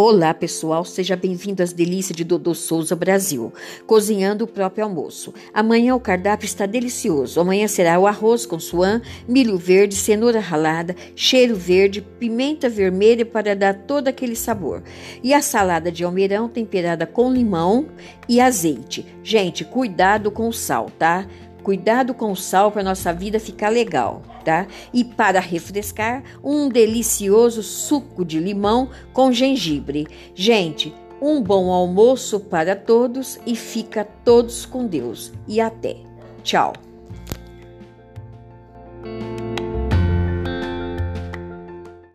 Olá, pessoal, seja bem-vindo às delícias de Dodô Souza Brasil, cozinhando o próprio almoço. Amanhã o cardápio está delicioso. Amanhã será o arroz com suã, milho verde, cenoura ralada, cheiro verde, pimenta vermelha para dar todo aquele sabor. E a salada de almeirão temperada com limão e azeite. Gente, cuidado com o sal, tá? Cuidado com o sal para nossa vida ficar legal, tá? E para refrescar, um delicioso suco de limão com gengibre. Gente, um bom almoço para todos e fica todos com Deus. E até. Tchau.